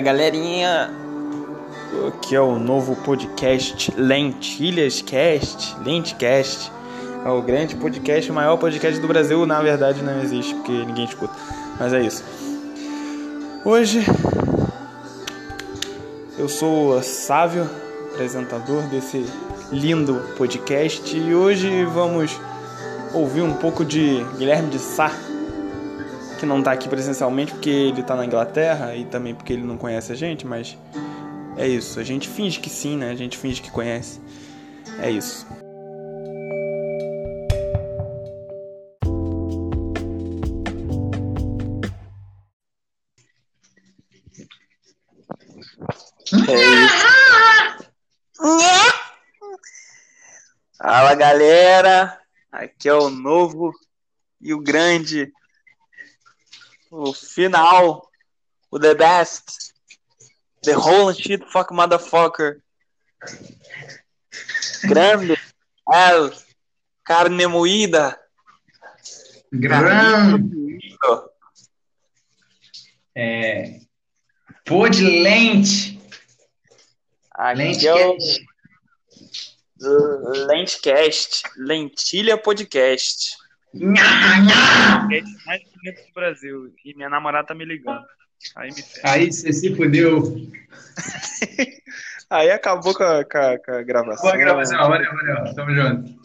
galerinha! Aqui é o novo podcast Lentilhas Cast, Lentcast. É o grande podcast, o maior podcast do Brasil. Na verdade, não existe porque ninguém escuta, mas é isso. Hoje eu sou o Sávio, apresentador desse lindo podcast, e hoje vamos ouvir um pouco de Guilherme de Sá que não tá aqui presencialmente porque ele tá na Inglaterra e também porque ele não conhece a gente, mas é isso. A gente finge que sim, né? A gente finge que conhece. É isso. É isso. Fala galera, aqui é o novo e o grande o final, o the best, the whole shit fuck motherfucker, grande, el, carne moída, grande, é, pô de lente, lente o Lentcast, Lentilha Podcast. Nha, nha. mais bonito do Brasil. E minha namorada tá me ligando. Aí me Aí você se fudeu. Aí acabou com a, com a, com a gravação. Boa gravação, valeu, valeu. Tamo junto.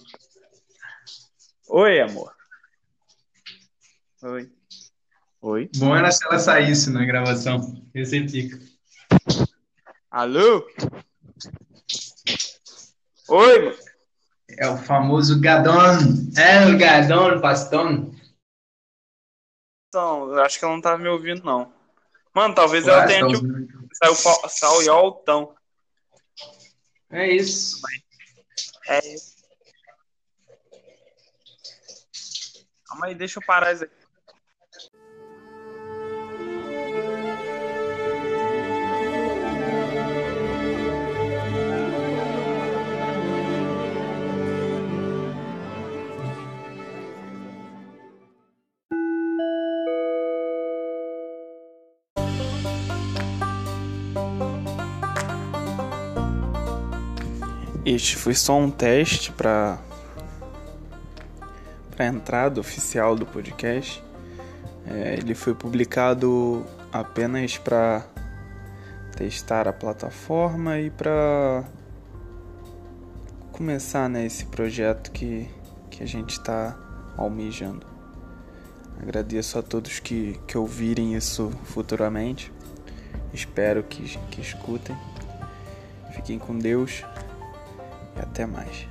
Oi, amor. Oi. Oi. Bom era se ela saísse na gravação. Esse fica. Alô? Oi, mano. É o famoso Gadon. É o Gadon, Paston. Então, eu acho que ela não tava me ouvindo, não. Mano, talvez ela tenha que. Saiu, saiu altão. É isso. É isso. Calma aí, deixa eu parar isso aqui. Este foi só um teste para para entrada oficial do podcast. É, ele foi publicado apenas para testar a plataforma e para começar né, esse projeto que, que a gente está almejando. Agradeço a todos que, que ouvirem isso futuramente. Espero que, que escutem. Fiquem com Deus até mais.